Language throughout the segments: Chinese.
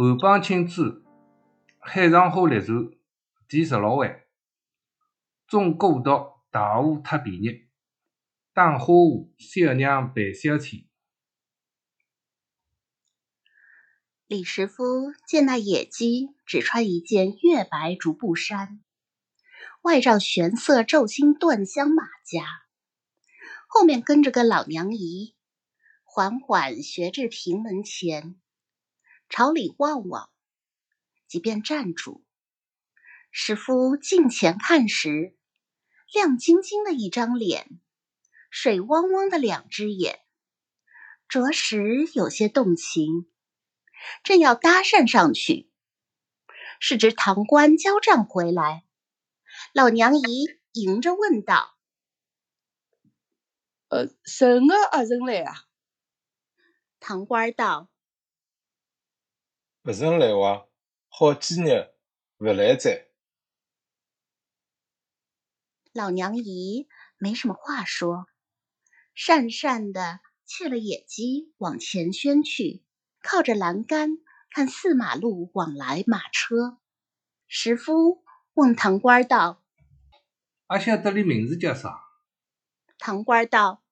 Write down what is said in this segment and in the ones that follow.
韩邦钦之海上花列传第十六回：中过毒大雾特便宜，当花湖小娘陪小天。李师傅见那野鸡只穿一件月白竹布衫，外罩玄色皱金缎香马甲，后面跟着个老娘姨，缓缓学至平门前。朝里望望，即便站住。史夫近前看时，亮晶晶的一张脸，水汪汪的两只眼，着实有些动情。正要搭讪上去，是只唐官交账回来。老娘姨迎着问道：“呃，什么阿人来啊？”唐官道。不曾来往，好几日不来哉。老娘姨没什么话说，讪讪的切了野鸡往前轩去，靠着栏杆看四马路往来马车。石夫问堂官道：“阿晓得你名字叫啥？”堂官道：“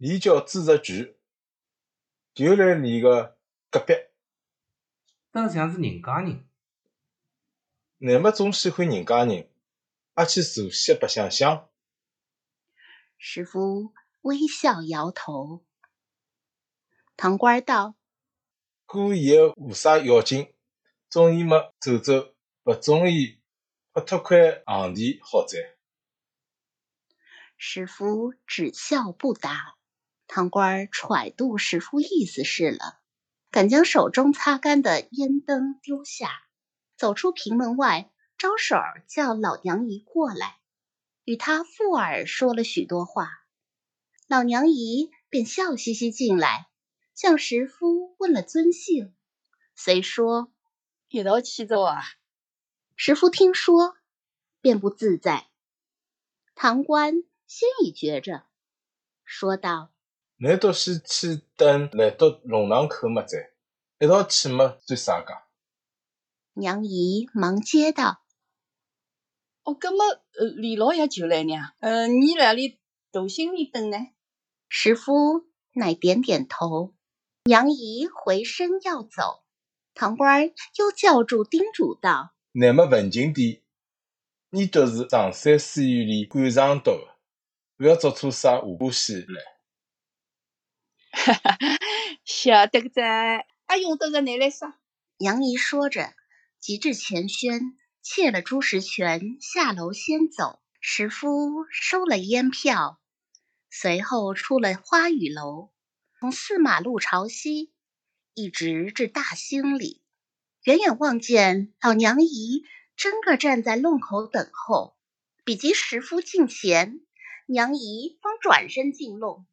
你叫朱日全，就来你个隔壁。”倒像是人家人，乃末总喜欢人家人，阿去坐歇白相相。师傅微笑摇头。唐官道：“故意无啥要紧，中意么走走，不中意不脱块行钿好哉。”师傅只笑不答。唐官揣度师傅意思是了。敢将手中擦干的烟灯丢下，走出平门外，招手叫老娘姨过来，与她附耳说了许多话。老娘姨便笑嘻嘻进来，向石夫问了尊姓，遂说：“一道去走啊。”石夫听说，便不自在。唐官心已觉着，说道。难道是去等来到龙塘口么？在一道去么？算啥个？娘姨忙接道：“哦，搿么呃，李老爷就来呢？呃，你哪里大心里等呢？”石夫乃点点头。娘姨回身要走，堂官又叫住叮嘱道：“乃么文静点，你都是上山书院里赶上到的，不要做出啥无故事来。”哈 哈，晓得在，还用得着你来说？杨姨说着，急至前轩，切了朱石泉下楼先走。石夫收了烟票，随后出了花雨楼，从四马路朝西，一直至大兴里。远远望见老娘姨真个站在弄口等候，比及石夫近前，娘姨方转身进弄。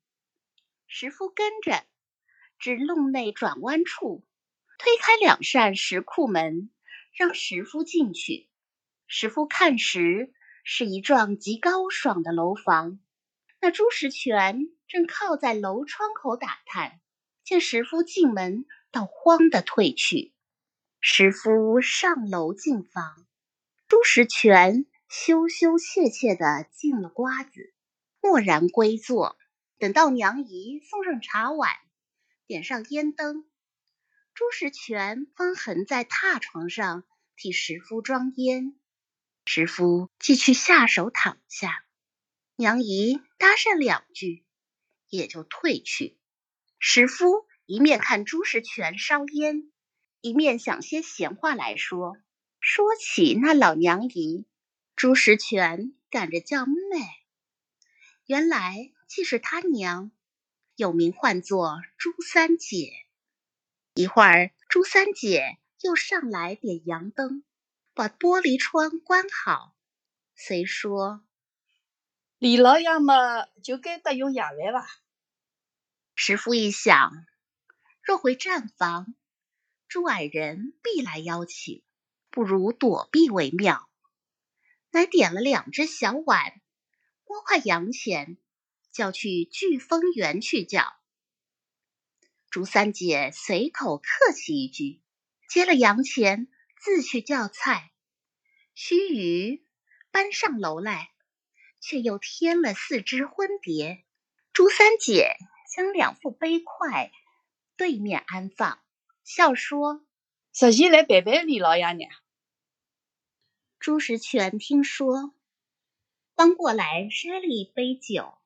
石夫跟着，至弄内转弯处，推开两扇石库门，让石夫进去。石夫看时，是一幢极高爽的楼房。那朱石泉正靠在楼窗口打探，见石夫进门，倒慌的退去。石夫上楼进房，朱石泉羞羞怯怯的进了瓜子，默然归坐。等到娘姨送上茶碗，点上烟灯，朱石泉方横在榻床上替石夫装烟。石夫继去下手躺下，娘姨搭讪两句，也就退去。石夫一面看朱石泉烧烟，一面想些闲话来说。说起那老娘姨，朱石泉赶着叫妹，原来。既是他娘，有名唤作朱三姐。一会儿，朱三姐又上来点洋灯，把玻璃窗关好，遂说：“李老爷嘛，就该得用夜饭吧。”师傅一想，若回站房，朱矮人必来邀请，不如躲避为妙。乃点了两只小碗，摸块洋钱。叫去聚丰园去叫。朱三姐随口客气一句，接了洋钱，自去叫菜。须臾，搬上楼来，却又添了四只婚碟。朱三姐将两副杯筷对面安放，笑说：“实际来陪陪李老爷娘。”朱时全听说，帮过来筛了一杯酒，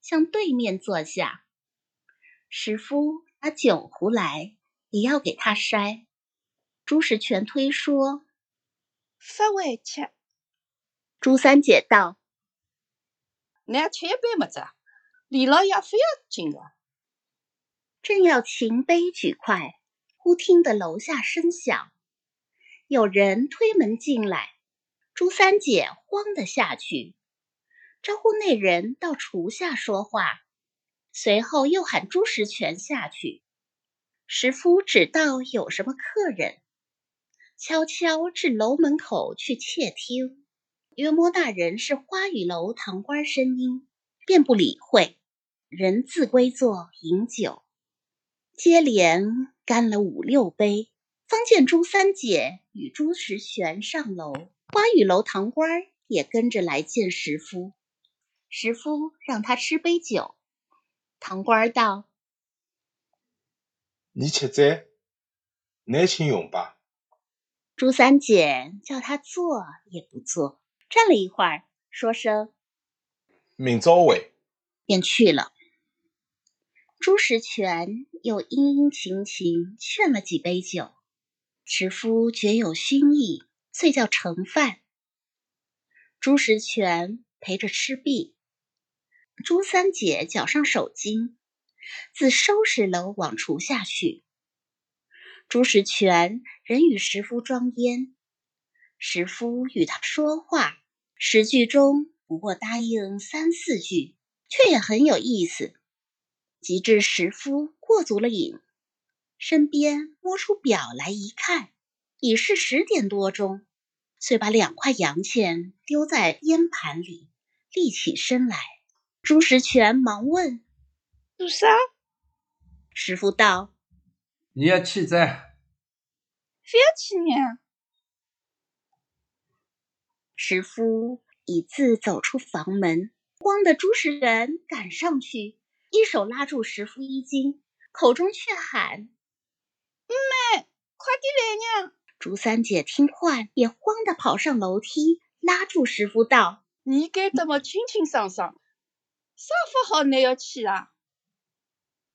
向对面坐下。石夫拿酒壶来，也要给他筛。朱时全推说：“发回去。”朱三姐道：“那吃一杯么子？李老爷非要敬个。”正要擎杯举筷，忽听得楼下声响，有人推门进来。朱三姐慌的下去，招呼那人到厨下说话，随后又喊朱时全下去。石夫只道有什么客人，悄悄至楼门口去窃听，约摸那人是花雨楼堂官声音，便不理会，人自归坐饮酒，接连干了五六杯，方见朱三姐与朱时全上楼。花雨楼堂官也跟着来见石夫，石夫让他吃杯酒。堂官道：“你且在，乃请用吧。”朱三姐叫他坐也不坐，站了一会儿，说声“明朝会”，便去了。朱时全又殷殷勤勤劝了几杯酒，石夫觉有熏意。遂叫盛饭，朱时全陪着吃毕。朱三姐脚上手巾，自收拾楼往厨下去。朱石全仍与石夫装烟，石夫与他说话，十句中不过答应三四句，却也很有意思。及至石夫过足了瘾，身边摸出表来一看，已是十点多钟。遂把两块洋钱丢在烟盘里，立起身来。朱时全忙问：“做啥？”师傅道：“你要去在？非要去呢？”师傅已自走出房门，慌得朱时全赶上去，一手拉住师傅衣襟，口中却喊：“妹，快点来呢！”朱三姐听唤，也慌的跑上楼梯，拉住师傅道：“你该怎么清清爽爽？啥法好？你要去啊？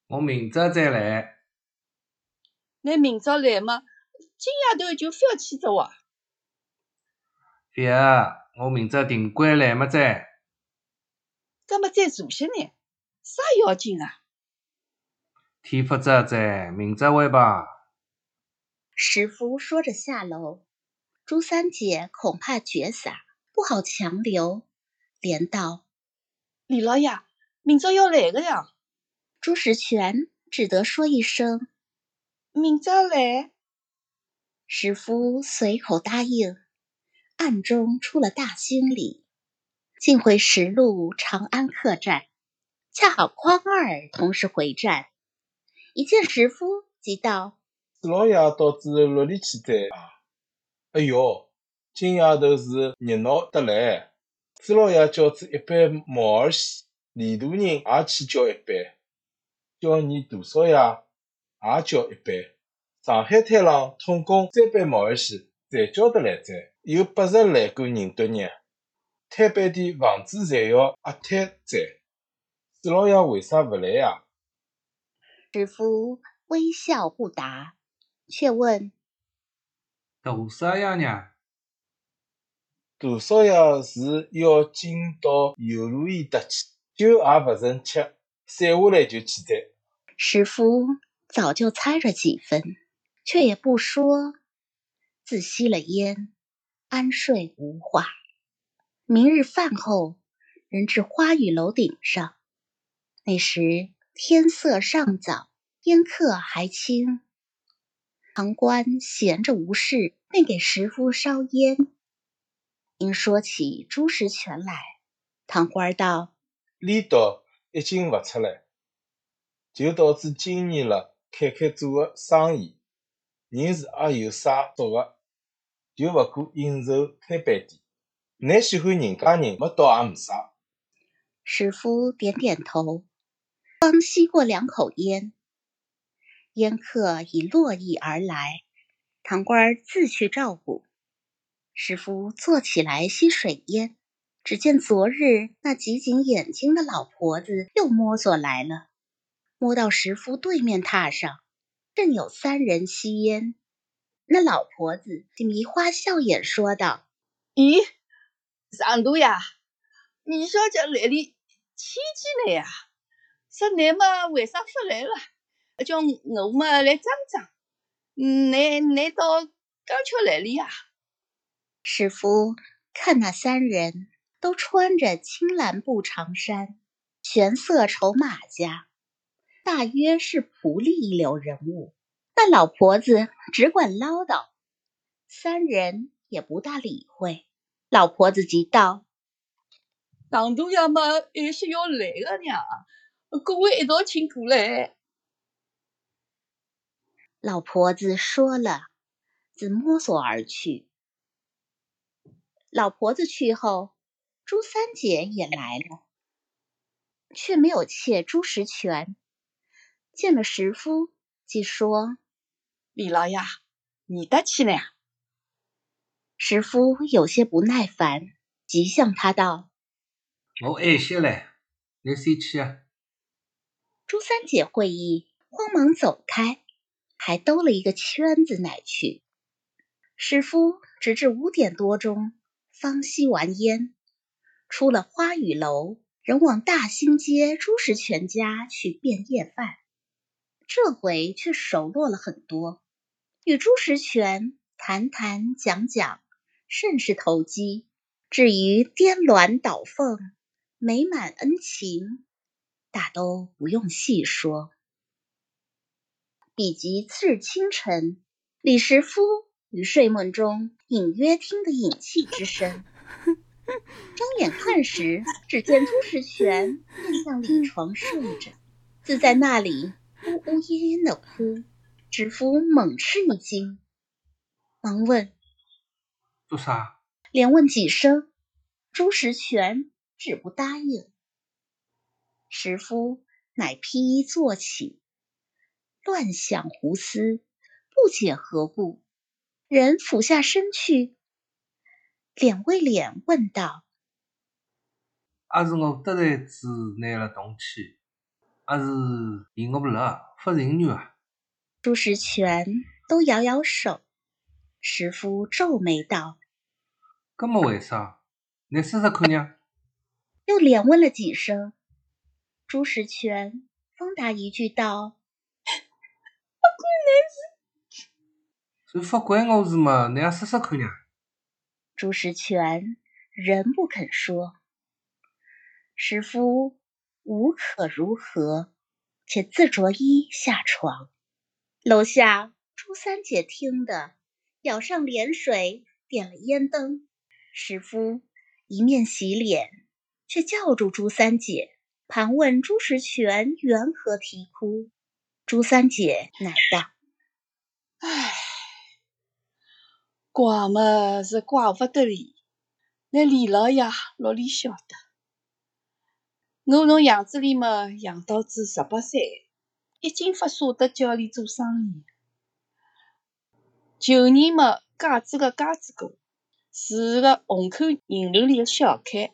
我明朝再来。你明朝来嘛？今夜头就非要去走啊？别啊！我明朝定归来么子？搿么再坐些呢？啥要紧啊？天不早在，明朝回吧。师傅说着下楼，朱三姐恐怕绝洒，不好强留，连道：“李老爷，明朝要来个呀。”朱时全只得说一声：“明朝来。”石夫随口答应，暗中出了大兴里，竟回石路长安客栈，恰好匡二同时回站，一见石夫，即道。四老爷到子六里去哉啊！哎哟，今夜头是热闹得来。四老爷叫子一般毛儿戏，李大人也去叫一般，叫你大少爷也叫一般。上海滩上统共三班毛儿戏，才叫得来哉，有八十来个人头呢。摊板的房子侪要压摊在，四老爷为啥勿来呀？师傅微笑不答。却问：“大少爷呢？”大少爷是要进到游路驿搭去，酒也勿曾吃，散下来就去在。师傅早就猜着几分，却也不说，自吸了烟，安睡无话。明日饭后，人至花雨楼顶上，那时天色尚早，烟客还轻。旁观闲着无事，便给石夫烧烟。因说起朱时全来，唐官道：“李道一进勿出来，就导致今年了开开做个生意。人是也有啥做个，就勿过应酬开饭店。乃喜欢人家人，没倒也没啥。石夫点点头，刚吸过两口烟，烟客已络绎而来，唐官自去照顾。石夫坐起来吸水烟，只见昨日那挤紧眼睛的老婆子又摸索来了，摸到石夫对面榻上，正有三人吸烟。那老婆子迷花笑眼说道：“咦？”上头呀，二小姐来里千金来呀，说你嘛为啥不来了？叫我嘛来装装。你你到刚巧来了呀？师傅看那三人都穿着青蓝布长衫，玄色绸马甲，大约是仆隶一流人物。那老婆子只管唠叨，三人也不大理会。老婆子急道：“上头呀嘛，有些要来的呢，各位一道请过来。”老婆子说了，自摸索而去。老婆子去后，朱三姐也来了，却没有妾朱石全。见了石夫，即说：“李老爷，你的去呢？”石夫有些不耐烦，急向他道：“我爱些嘞，你先去啊。”朱三姐会意，慌忙走开，还兜了一个圈子乃去。石夫直至五点多钟方吸完烟，出了花雨楼，仍往大兴街朱石全家去便夜饭。这回却熟络了很多，与朱石全谈谈讲讲。甚是投机，至于颠鸾倒凤、美满恩情，大都不用细说。比及次日清晨，李石夫于睡梦中隐约听得饮泣之声，睁眼看时，只见朱石全面向里床睡着，自在那里呜呜咽咽的哭。知夫猛吃一惊，忙问。做啥？连问几声，朱石全只不答应。石夫乃披衣坐起，乱想胡思，不解何故。人俯下身去，脸为脸问道：“还是我得才子拿了东去，还是嫌我不乐，不人女啊？”朱石全都摇摇手。石夫皱眉道。搿么为啥？你试试看呀。又连问了几声，朱石全方答一句道：“不关你事。”就不关我是嘛，你也说说看呀。朱石全仍不肯说。师夫无可如何，且自着衣下床。楼下朱三姐听得，舀上莲水，点了烟灯。石夫一面洗脸，却叫住朱三姐，盘问朱石全缘何啼哭。朱三姐乃道：“唉，怪嘛是怪不得哩。那李老爷老里晓得，我从杨子里嘛养到至十八岁，已经不舍得叫里做生意。旧年嘛，嫁子个嫁子过。是个虹口银楼里的小开，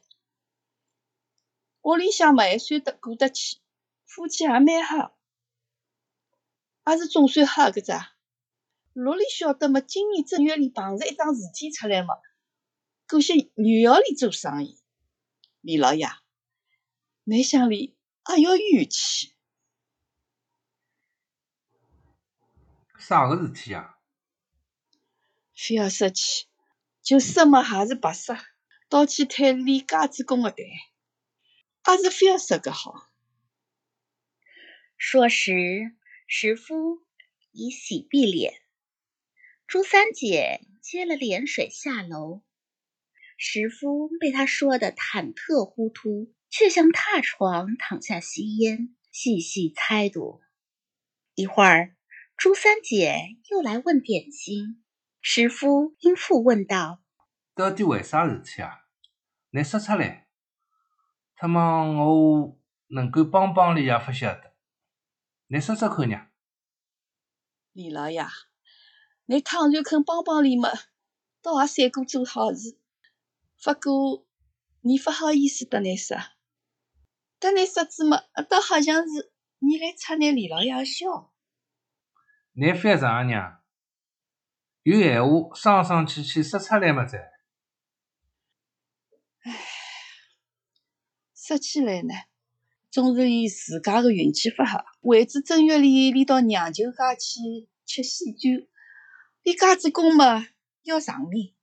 屋里向嘛还算得过得去，夫妻也蛮好，也是总算好个咋？哪里晓得嘛？今年正月里碰着一桩事体出来嘛，过些女校里做生意，李老爷，内乡里也要冤气。啥个事体啊？非要说起。就说嘛，还是白说，倒去推李家子公的台，还是非要说个好。说时，石夫已洗毕脸，朱三姐接了脸水下楼，石夫被她说的忐忑糊涂，却像踏床躺下吸烟，细细猜度。一会儿，朱三姐又来问点心，石夫应复问道：“到底为啥事体啊？你说出来，他妈我能够帮帮你也不晓得。你说说看呀。”李老爷，你倘然肯帮帮你嘛，倒也算过做好事。不过你不好意思得你说，得你说子嘛，倒好像是你来插拿李老爷笑。你翻啥娘？有闲话生生气气说出来嘛再。唉，说起来呢，总是伊自家个运气勿好，为子正月里连到娘舅家去吃喜酒，伊家子公嘛要场面，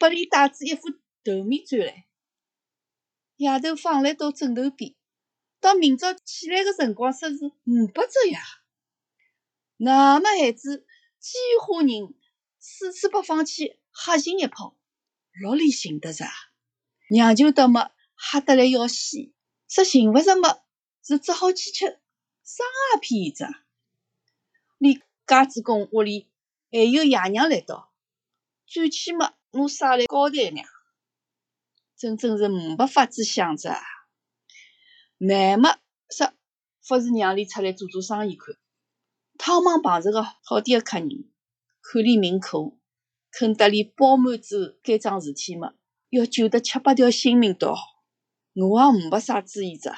拨伊带子一副头面转来，夜头放来到枕头边，到明朝起来个辰光说是五百只呀。那么孩子几伙人四处八方去吓寻一泡，老里寻得着？娘舅倒么吓得来要死，说寻勿着么，是只好去吃生鸭片子。连家主公屋里还有爷娘来到，最起码，我啥来交代娘，真正是没办法子想着。乃末说，不是娘里出来做做生意看。汤忙碰着个好点个客人，看里名口，肯得里包满子该桩事体么？要救得七八条性命倒，我也没啥主意着，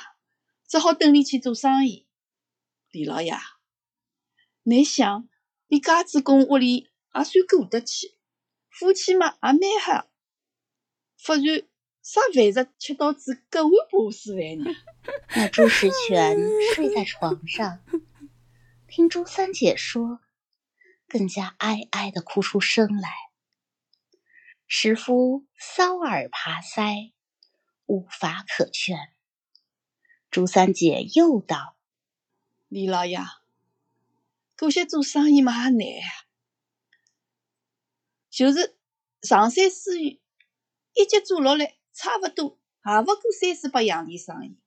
只好等里去做生意。李老爷，你想，你家子公屋里也算过得去，夫妻嘛也蛮好，忽然啥饭食吃到只隔碗把式饭呢？那朱时全睡在床上。听朱三姐说，更加哀哀的哭出声来。石夫搔耳耙腮，无法可劝。朱三姐又道：“李老爷，可惜做生意嘛也难啊，就是上山书院，一节做落来，差不多也勿过三四百洋钿生意。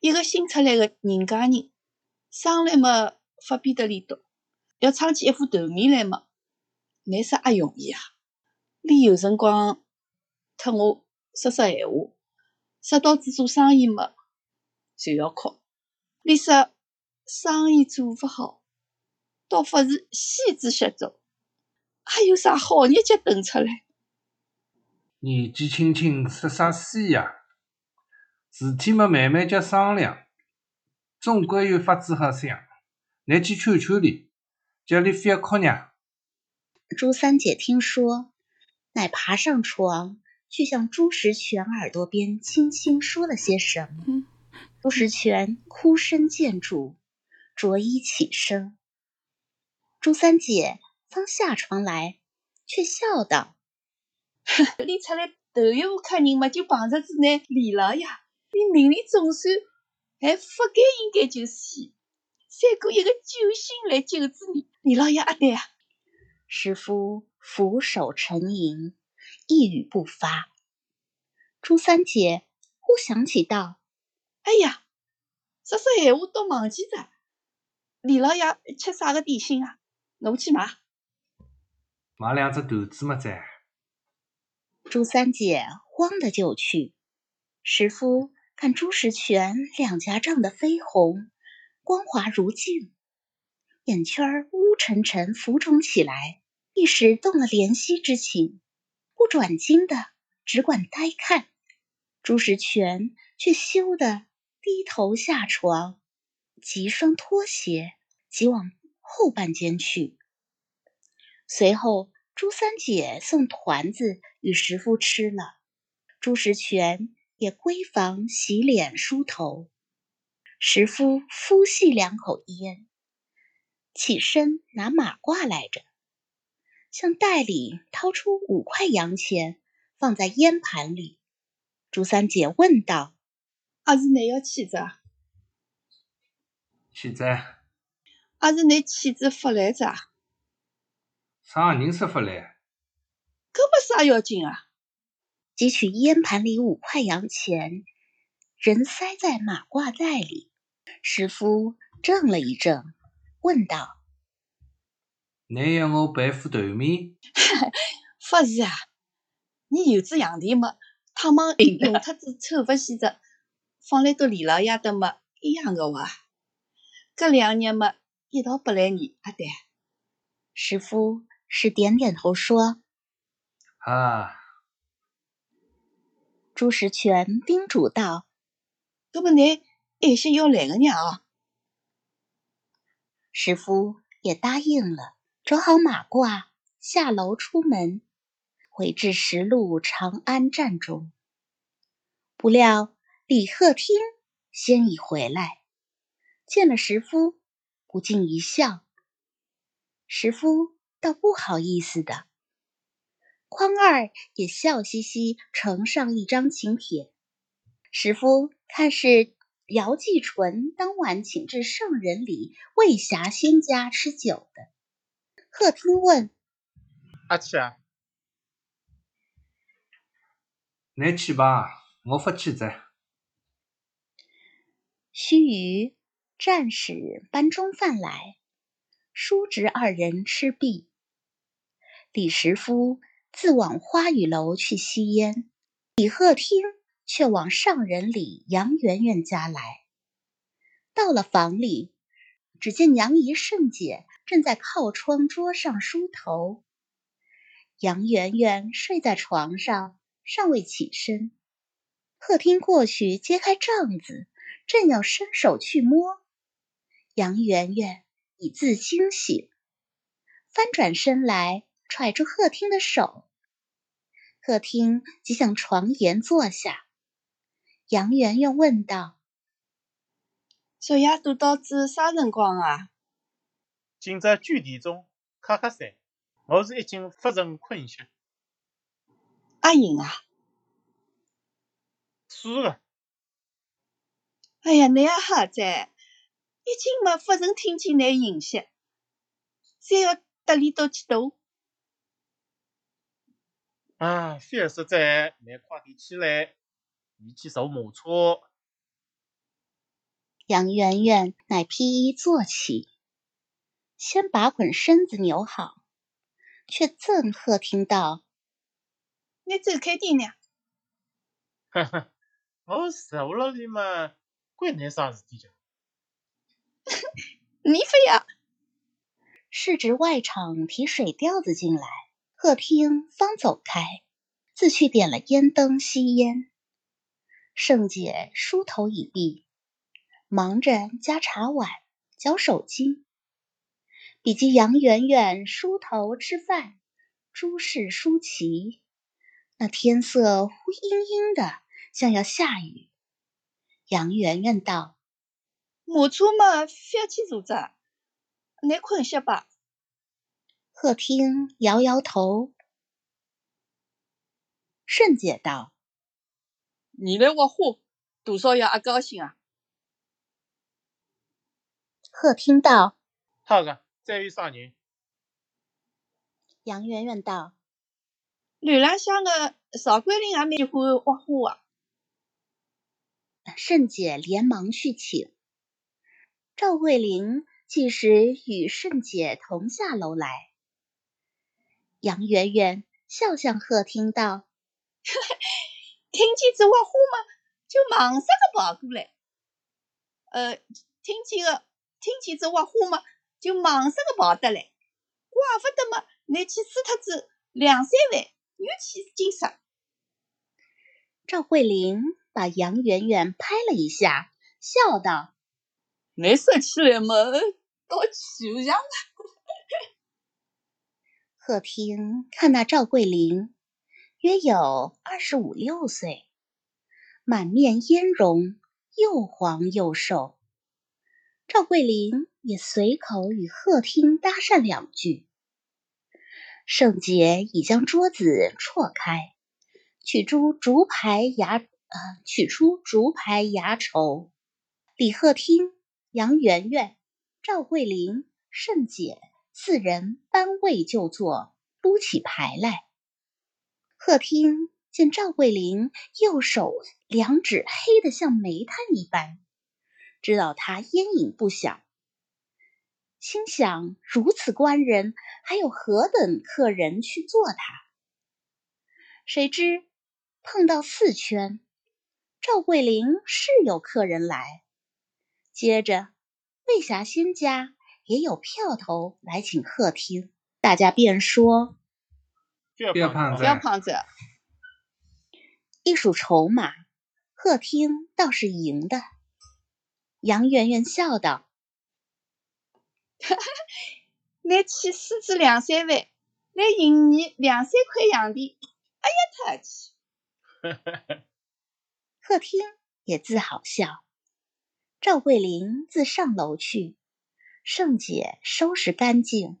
一个新出来的人家人，生来嘛。”发比得利多，要撑起一副头面来嘛，难啥也容易啊。你有辰光特我说说闲话，说到子做生意嘛，就要哭。你说生意做勿好，倒不是戏子血做，还有啥好日脚等出来？年纪轻轻说啥戏呀？事体么，慢慢叫商量，总归有法子好想。你去劝劝哩，叫你不要哭呢。朱三姐听说，乃爬上床，去向朱时全耳朵边轻轻说了些什么。朱时全哭声渐住，着衣起身。朱三姐刚下床来，却笑道：“你出来头一户客人嘛，就碰着子那李老爷，你命里总算还不该应该就死。”三哥一个救星来救治你，李老爷阿对啊！师傅俯首沉吟，一语不发。朱三姐忽想起道：“哎呀，说说闲话都忘记着。李老爷吃啥个点心啊？我去买。买两只团子么子。朱三姐慌的就去。石夫看朱石全两颊涨得绯红。光滑如镜，眼圈乌沉沉浮肿起来，一时动了怜惜之情，不转睛的只管呆看。朱石全却羞得低头下床，急双拖鞋，急往后半间去。随后，朱三姐送团子与石夫吃了，朱石全也闺房洗脸梳头。石夫呼吸两口烟，起身拿马褂来着，向袋里掏出五块洋钱，放在烟盘里。朱三姐问道：“阿是你要起子？起子？阿是你妻子发来着？啥人说发来？搿没啥要紧啊！”汲取烟盘里五块洋钱。人塞在马褂袋里，师傅怔了一怔，问道：“乃要我赔副头面？不是啊，你有只洋钿么？他们用脱子臭不洗着，放来到李老爷的么一样的哇。搿两日么一道不来你阿对。石夫是点点头说：“啊。”朱石全叮嘱道：“搿么你爱些要来个呀？”石夫也答应了，着好马褂，下楼出门，回至石路长安站中。不料李鹤听先已回来，见了石夫，不禁一笑。石夫倒不好意思的。匡二也笑嘻嘻呈上一张请帖，石夫看是姚继纯当晚请至圣人里魏霞仙家吃酒的。贺听问：“阿去啊？你去吧，我不去在。”须臾，战士搬中饭来，叔侄二人吃毕，李石夫。自往花雨楼去吸烟，李鹤听却往上人里杨媛媛家来。到了房里，只见娘姨盛姐正在靠窗桌上梳头，杨媛媛睡在床上，尚未起身。鹤听过去揭开帐子，正要伸手去摸，杨媛媛已自惊醒，翻转身来。揣住贺听的手，贺听即向床沿坐下。杨媛媛问道：“昨夜都到子啥辰光啊？”“今朝九点钟，卡卡三。我是已经不曾困歇。”“阿英啊？”“是的。”“哎呀，你也好在，已经没不曾听见你音息，再要得里到去读。”啊，菲尔实在，你快点起来，你去守马车。杨媛媛乃披衣坐起，先把捆身子扭好，却赠贺听到：“你走开点呢。”哈哈，我坐了里嘛，关你啥事体叫？你非要？是值外场提水吊子进来。贺听方走开，自去点了烟灯吸烟。圣姐梳头已毕，忙着夹茶碗、搅手巾。比及杨媛媛梳头吃饭，诸事梳齐，那天色忽阴阴的，像要下雨。杨媛媛道：“马车嘛，要去坐着，你困些吧。”贺听摇摇头，圣姐道：“你来挖花，多少爷阿高兴啊？”贺听道：“好个，再有啥人？”杨媛媛道：“楼浪向的邵桂林也蛮喜欢挖花啊。”圣姐连忙去请赵桂林，即时与圣姐同下楼来。杨媛媛笑向贺听道：“听见这话花嘛，就忙啥个跑过来。呃，听见个听见这话花嘛，就忙啥个跑得来。怪不得嘛，拿去输脱子两三万，又去金沙。”赵慧玲把杨媛媛拍了一下，笑道：“你说起来嘛，倒奇样。” 贺听看那赵桂林，约有二十五六岁，满面嫣容，又黄又瘦。赵桂林也随口与贺听搭讪两句。圣杰已将桌子错开，取出竹牌牙，呃，取出竹牌牙筹。李贺听、杨媛媛、赵桂林、盛姐。四人搬位就坐，撸起牌来。贺听见赵桂林右手两指黑得像煤炭一般，知道他烟瘾不小，心想如此官人，还有何等客人去做他？谁知碰到四圈，赵桂林是有客人来，接着魏霞仙家也有票头来请客厅，大家便说别胖子不要胖子，一数筹码，客厅倒是赢的。杨圆圆笑道。拿去狮子两三万，来银你两三块洋钿，哎呀，特气！客厅也自好笑。赵桂林自上楼去，盛姐收拾干净。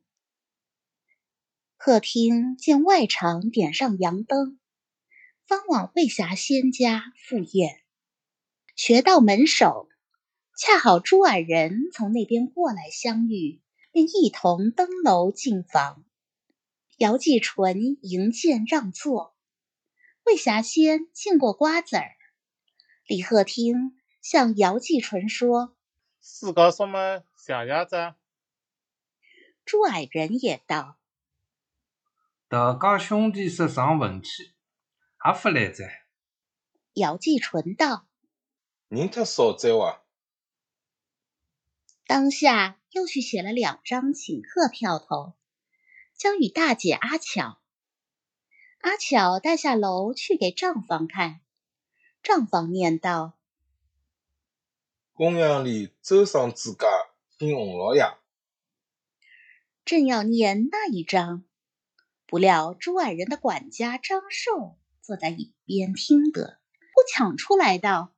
客厅见外场点上洋灯，方往魏霞仙家赴宴。学到门首，恰好朱矮人从那边过来相遇。便一同登楼进房，姚继纯迎见让座，魏霞仙敬过瓜子儿。李鹤听向姚继纯说：“四搞什么小鸭子？”朱矮人也道：“大家兄弟说上文去，还不来哉？”姚继纯道：“人太少在哇。”当下又去写了两张请客票头，交与大姐阿巧。阿巧带下楼去给账房看，账房念道：“公羊里周上之家请洪老爷。”正要念那一章，不料朱矮人的管家张寿坐在一边听得，不抢出来道：“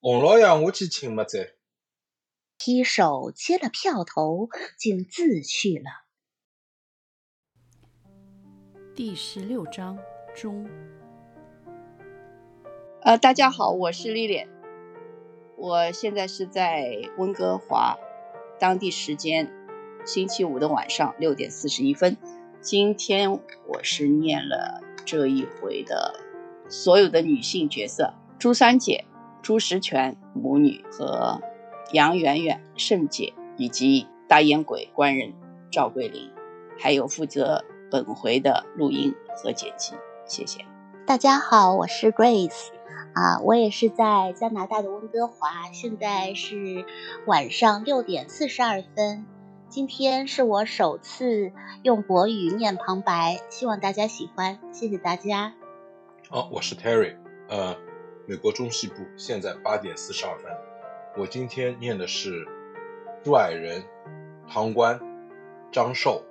洪老爷，我去请么在。”劈手接了票头，竟自去了。第十六章中。呃，大家好，我是丽丽，我现在是在温哥华，当地时间星期五的晚上六点四十一分。今天我是念了这一回的所有的女性角色：朱三姐、朱石泉母女和。杨圆圆、盛姐以及大烟鬼官人赵桂林，还有负责本回的录音和剪辑，谢谢。大家好，我是 Grace，啊，我也是在加拿大的温哥华，现在是晚上六点四十二分。今天是我首次用国语念旁白，希望大家喜欢，谢谢大家。哦，我是 Terry，呃，美国中西部，现在八点四十二分。我今天念的是朱矮人、唐官、张寿、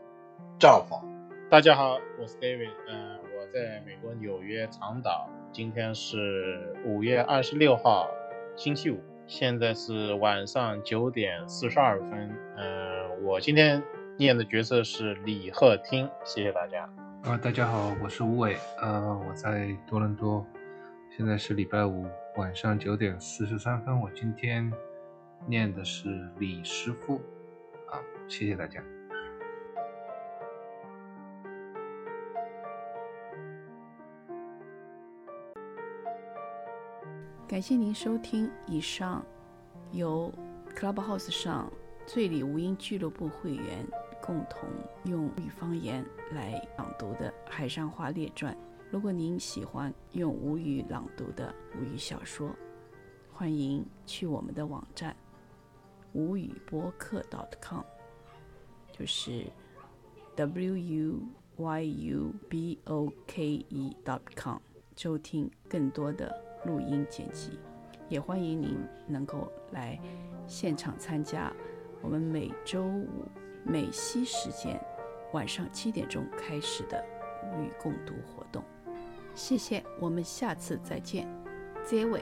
账房。大家好，我是 David，嗯，我在美国纽约长岛。今天是五月二十六号，星期五，现在是晚上九点四十二分。嗯，我今天念的角色是李鹤听，谢谢大家。啊，大家好，我是吴伟，呃，我在多伦多，现在是礼拜五。晚上九点四十三分，我今天念的是李师傅啊，谢谢大家。感谢您收听以上由 Clubhouse 上醉里吴音俱乐部会员共同用语方言来朗读的《海上花列传》。如果您喜欢用吴语朗读的吴语小说，欢迎去我们的网站吴语播客 .com，就是 w u y u b o k e .com，收听更多的录音剪辑。也欢迎您能够来现场参加我们每周五美西时间晚上七点钟开始的无语共读活动。谢谢，我们下次再见。结尾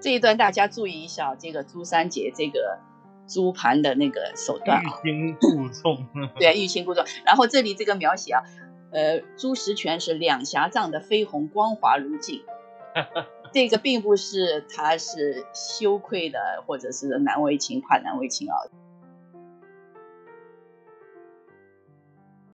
这一段大家注意一下，这个朱三姐这个朱盘的那个手段啊，欲擒故纵。对，欲擒故纵。然后这里这个描写啊，呃，朱石泉是两颊胀得绯红，光滑如镜。这个并不是他是羞愧的，或者是难为情，怕难为情啊。